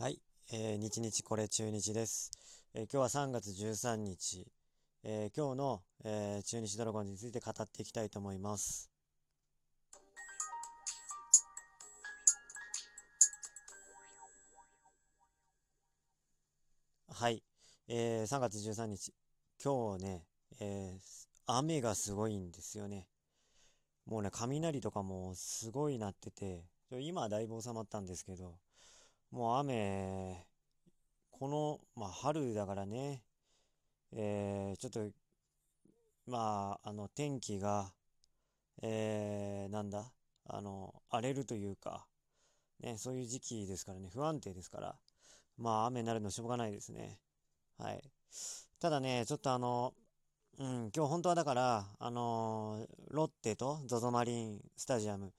はい、えー、日日これ中日です。えー、今日は3月13日、えー、今日の、えー、中日ドラゴンズについて語っていきたいと思います。はい、えー、3月13日、今日ね、えー、雨がすごいんですよね。もうね、雷とかもすごいなってて、今はだいぶ収まったんですけど、もう雨、この、まあ、春だからね、えー、ちょっと、まあ、あの、天気が、えー、なんだ、あの、荒れるというか、ね、そういう時期ですからね、不安定ですから、まあ、雨になるのしょうがないですね。はい。ただね、ちょっとあの、うん、今日本当はだから、あのー、ロッテと ZOZO マリンスタジアム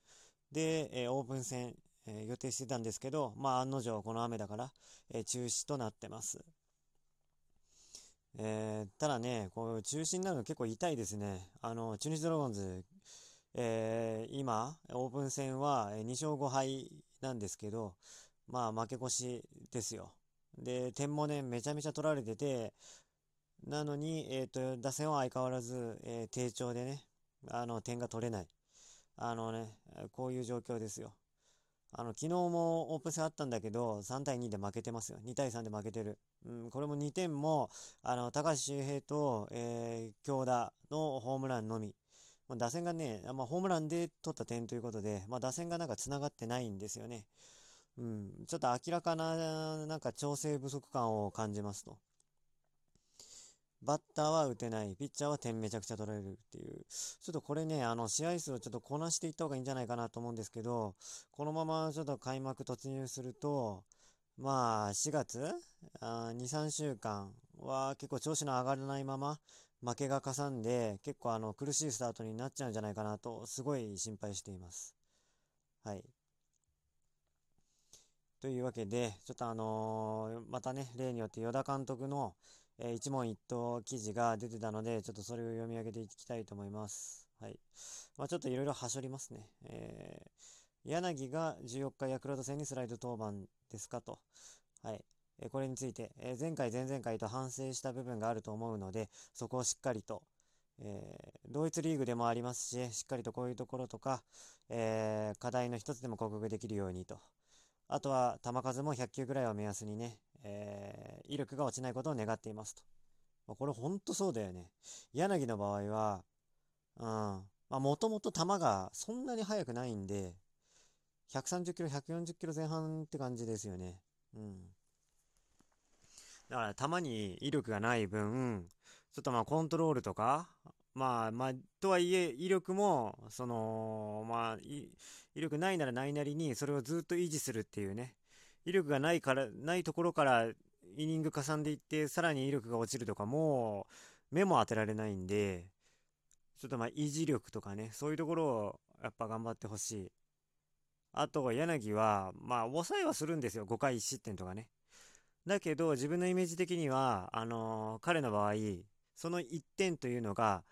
で、えー、オープン戦、えー、予定してたんですけど、まあ案の定この雨だから、えー、中止となってます。えー、ただね、こう中止になるの結構痛いですね。あの、中日ドラゴンズ、えー、今、オープン戦は2勝5敗なんですけど、まあ負け越しですよ。で、点もね、めちゃめちゃ取られてて、なのに、えっ、ー、と、打線は相変わらず、えー、低調でね、あの、点が取れない。あのね、こういう状況ですよ。あの、昨日もオープン戦あったんだけど、3対2で負けてますよ。2対3で負けてる。うん、これも2点も、あの、高橋周平と、えー、京田のホームランのみ。まあ、打線がね、まあ、ホームランで取った点ということで、まあ、打線がなんか繋がってないんですよね。うん、ちょっと明らかな、なんか調整不足感を感じますと。バッターは打てない、ピッチャーは点めちゃくちゃ取られるっていう。ちょっとこれね、あの、試合数をちょっとこなしていった方がいいんじゃないかなと思うんですけど、このままちょっと開幕突入すると、まあ、4月？あ ?2、3週間は結構調子の上がらないまま、負けがかさんで、結構あの、苦しいスタートになっちゃうんじゃないかなと、すごい心配しています。はい。というわけで、ちょっとあのー、またね、例によって与田監督の、えー、一問一答記事が出てたので、ちょっとそれを読み上げていきたいと思います。はい。まあ、ちょっといろいろはしょりますね。えー、柳が14日ヤクルト戦にスライド登板ですかと。はい。えー、これについて、えー、前回前々回と反省した部分があると思うので、そこをしっかりと、えー、同一リーグでもありますし、しっかりとこういうところとか、えー、課題の一つでも克服できるようにと。あとは、球数も100球ぐらいを目安にね、えー、威力が落ちないことを願っていますと。まあ、これほんとそうだよね。柳の場合は、うん、まあもともと球がそんなに速くないんで、130キロ、140キロ前半って感じですよね。うん。だから球に威力がない分、ちょっとまあコントロールとか、まあまあ、とはいえ、威力も、その、まあ、威力ないならないなりに、それをずっと維持するっていうね。威力がないから、ないところからイニングかさんでいって、さらに威力が落ちるとかもう、目も当てられないんで、ちょっとまあ維持力とかね、そういうところをやっぱ頑張ってほしい。あと、柳は、まあ、抑えはするんですよ。5回1失点とかね。だけど、自分のイメージ的には、あのー、彼の場合、その1点というのが、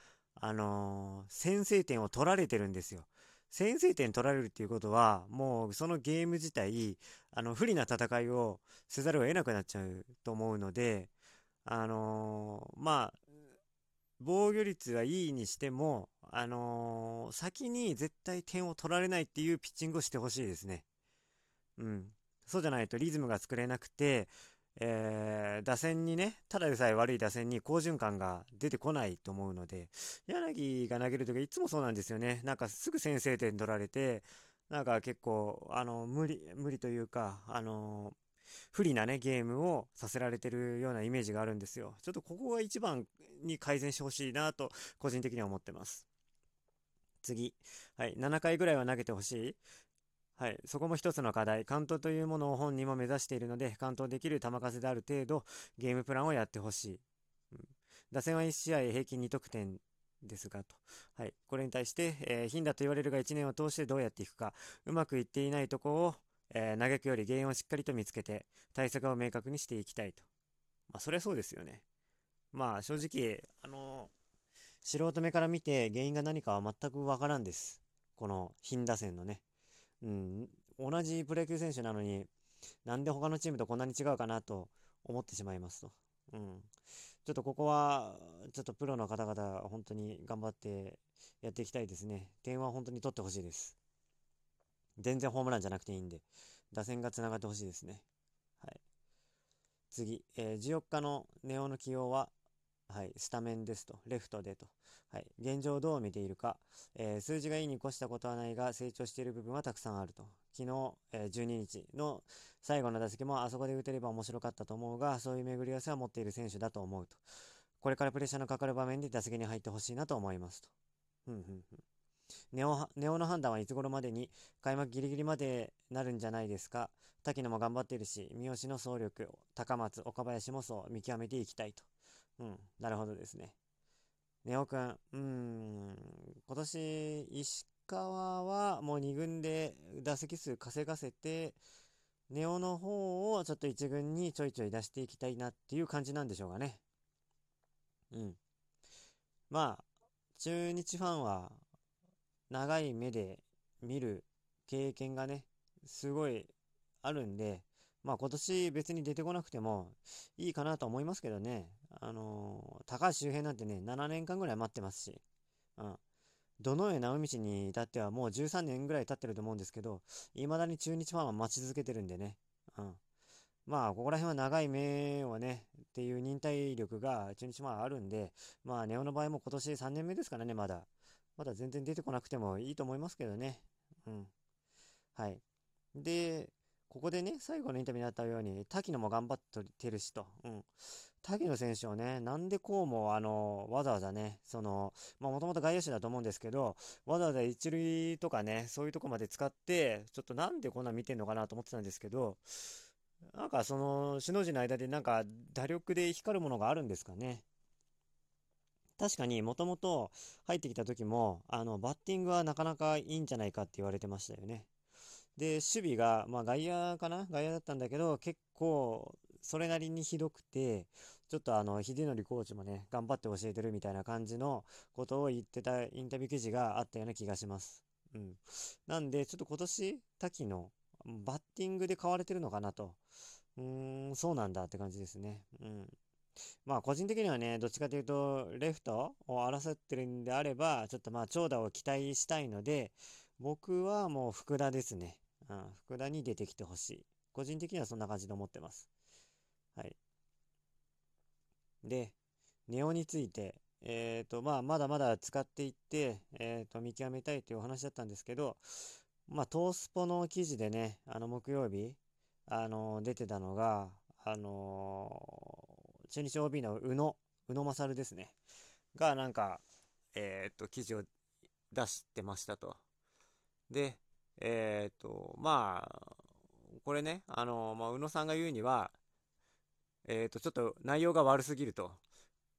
あのー、先制点を取られてるんですよ。先制点取られるっていうことは、もうそのゲーム自体、あの、不利な戦いをせざるを得なくなっちゃうと思うので、あのー、まあ、防御率はいいにしても、あのー、先に絶対点を取られないっていうピッチングをしてほしいですね。うん。そうじゃないとリズムが作れなくて、えー、打線にね、ただでさえ悪い打線に好循環が出てこないと思うので、柳が投げるときいつもそうなんですよね。なんかすぐ先制点取られて、なんか結構、あの、無理、無理というか、あの、不利なね、ゲームをさせられてるようなイメージがあるんですよ。ちょっとここが一番に改善してほしいなと、個人的には思ってます。次。はい。7回ぐらいは投げてほしい。はい、そこも一つの課題。完投というものを本人も目指しているので、完投できる球数である程度、ゲームプランをやってほしい。うん、打線は1試合平均2得点ですが、と。はい。これに対して、えー、頻打と言われるが1年を通してどうやっていくか、うまくいっていないとこを、えー、嘆くより原因をしっかりと見つけて、対策を明確にしていきたいと。まあ、そりゃそうですよね。まあ、正直、あのー、素人目から見て原因が何かは全くわからんです。この、頻打線のね。うん、同じプロ野球選手なのに、なんで他のチームとこんなに違うかなと思ってしまいますと。うん。ちょっとここは、ちょっとプロの方々、本当に頑張ってやっていきたいですね。点は本当に取ってほしいです。全然ホームランじゃなくていいんで、打線が繋がってほしいですね。はい。次、えー、14日のネオの起用は、はい、スタメンですと、レフトでと、はい、現状どう見ているか、えー、数字がいいに越したことはないが、成長している部分はたくさんあると。昨日、えー、12日の最後の打席もあそこで打てれば面白かったと思うが、そういう巡り合わせは持っている選手だと思うと。これからプレッシャーのかかる場面で打席に入ってほしいなと思いますと。ふんふんふん。ネオネオの判断はいつ頃までに開幕ギリギリまでなるんじゃないですか。滝野も頑張っているし、三好の総力、高松、岡林もそう見極めていきたいと。うん、なるほどですね。ネオくん、うーん、今年、石川はもう2軍で打席数稼がせて、ネオの方をちょっと1軍にちょいちょい出していきたいなっていう感じなんでしょうかね。うん。まあ、中日ファンは長い目で見る経験がね、すごいあるんで、まあ今年別に出てこなくてもいいかなと思いますけどね。あのー、高橋周平なんてね、7年間ぐらい待ってますし、うん。どの上直道に至ってはもう13年ぐらい経ってると思うんですけど、未だに中日ファンは待ち続けてるんでね。うん。まあ、ここら辺は長い目をね、っていう忍耐力が中日ファンあるんで、まあ、ネオの場合も今年3年目ですからね、まだ。まだ全然出てこなくてもいいと思いますけどね。うん。はい。で、ここでね、最後のインタビューにあったように、滝野も頑張ってるしと。うん。滝野選手をね、なんでこうも、あの、わざわざね、その、まあもともと外野手だと思うんですけど、わざわざ一塁とかね、そういうとこまで使って、ちょっとなんでこんな見てんのかなと思ってたんですけど、なんかその、首脳陣の間でなんか打力で光るものがあるんですかね。確かにもともと入ってきた時も、あの、バッティングはなかなかいいんじゃないかって言われてましたよね。で、守備が、まあ外野かな？外野だったんだけど、結構、それなりにひどくて、ちょっとあの、秀則コーチもね、頑張って教えてるみたいな感じのことを言ってたインタビュー記事があったような気がします。うん。なんで、ちょっと今年、滝のバッティングで買われてるのかなと。うーん、そうなんだって感じですね。うん。まあ個人的にはね、どっちかというと、レフトを争ってるんであれば、ちょっとまあ長打を期待したいので、僕はもう福田ですね。うん、福田に出てきてほしい。個人的にはそんな感じで思ってます。はい。で、ネオについて、えっ、ー、と、まあ、まだまだ使っていって、えっ、ー、と、見極めたいというお話だったんですけど、まあ、トースポの記事でね、あの、木曜日、あの、出てたのが、あの中日 OB の宇野、宇野勝ですね。が、なんか、えっ、と、記事を出してましたと。で、えっ、と、まあ、これね、あの、まあ、宇野さんが言うには、えっ、と、ちょっと内容が悪すぎると。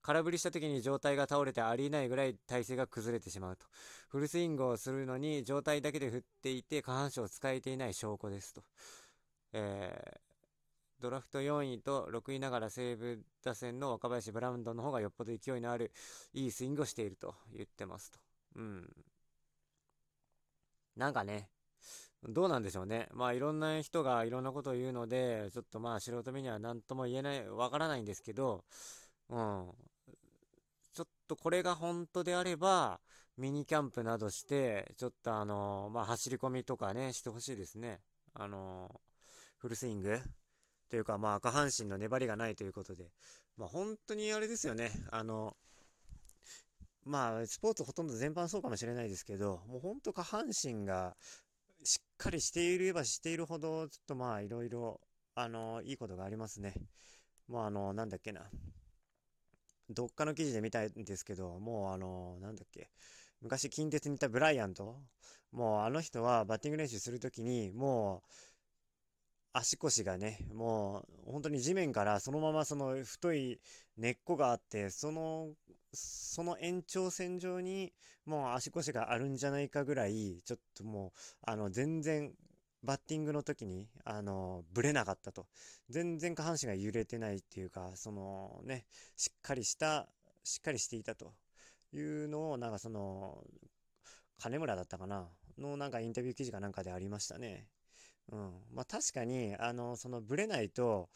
空振りした時に状態が倒れてありえないぐらい体勢が崩れてしまうと。フルスイングをするのに状態だけで振っていて下半身を使えていない証拠ですと。えドラフト4位と6位ながら西武打線の若林ブラウンドの方がよっぽど勢いのあるいいスイングをしていると言ってますと。うん。なんかね、どうなんでしょうね。まあいろんな人がいろんなことを言うので、ちょっとまあ素人目には何とも言えない、わからないんですけど、うん。ちょっとこれが本当であれば、ミニキャンプなどして、ちょっとあのまあ走り込みとかね、してほしいですね。あのフルスイングというか、まあ、下半身の粘りがないということで、まあ、本当にあれですよね。あの、まあ、スポーツほとんど全般そうかもしれないですけど、もう本当下半身がしっかりしていればしているほど、ちょっとまあ、いろいろ、あの、いいことがありますね。もうあの、なんだっけな。どっかの記事で見たいんですけど、もうあの、なんだっけ。昔近鉄にいたブライアント、もうあの人はバッティング練習するときに、もう、足腰がね、もう本当に地面からそのままその太い根っこがあって、その、その延長線上にもう足腰があるんじゃないかぐらい、ちょっともう、あの、全然バッティングの時に、あの、ぶれなかったと。全然下半身が揺れてないっていうか、そのね、しっかりした、しっかりしていたというのを、なんかその、金村だったかな？のなんかインタビュー記事かなんかでありましたね。うん。まあ確かに、あの、そのブレないと、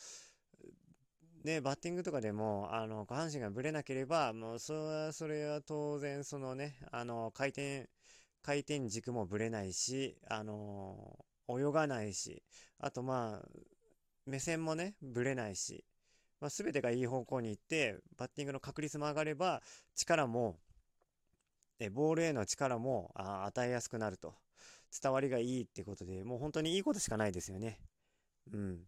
ね、バッティングとかでも、あの、下半身がぶれなければ、もう、それは、それは当然、そのね、あの、回転、回転軸もぶれないし、あの、泳がないし、あとまあ、目線もね、ぶれないし、まあ、全てがいい方向に行って、バッティングの確率も上がれば、力も、えボールへの力もあ与えやすくなると。伝わりがいいってことで、もう本当にいいことしかないですよね。うん。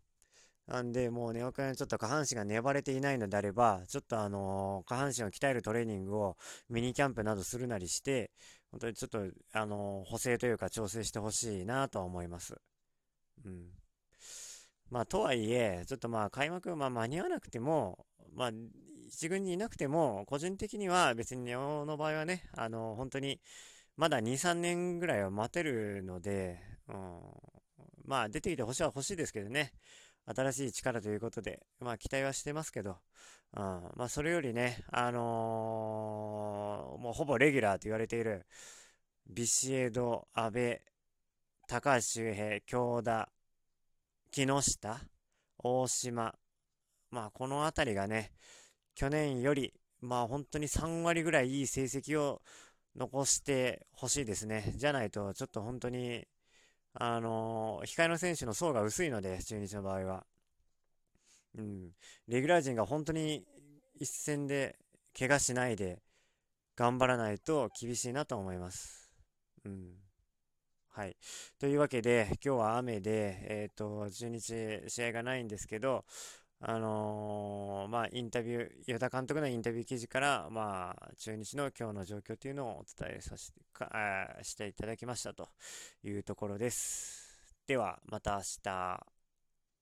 なんで、もうね、僕はちょっと下半身が粘れていないのであれば、ちょっとあのー、下半身を鍛えるトレーニングをミニキャンプなどするなりして、本当にちょっと、あのー、補正というか調整してほしいなとは思います。うん。まあ、とはいえ、ちょっとまあ、開幕、まあ、間に合わなくても、まあ、一軍にいなくても、個人的には別にネオの場合はね、あのー、本当に、まだ2、3年ぐらいは待てるので、うん、まあ、出てきてほしいは欲しいですけどね。新しい力ということで、まあ期待はしてますけど、うん、まあそれよりね、あのー、もうほぼレギュラーと言われている、ビシエド、阿部、高橋周平、京田、木下、大島、まあこの辺りがね、去年より、まあ本当に3割ぐらいいい成績を残してほしいですね。じゃないと、ちょっと本当に、あのー、控えの選手の層が薄いので、中日の場合は。うん。レギュラー陣が本当に一戦で怪我しないで頑張らないと厳しいなと思います。うん。はい。というわけで、今日は雨で、えっ、ー、と、中日試合がないんですけど、あのー、まあ、インタビュー、与田監督のインタビュー記事から、まあ、中日の今日の状況というのをお伝えさせてかしていただきましたというところです。では、また明日。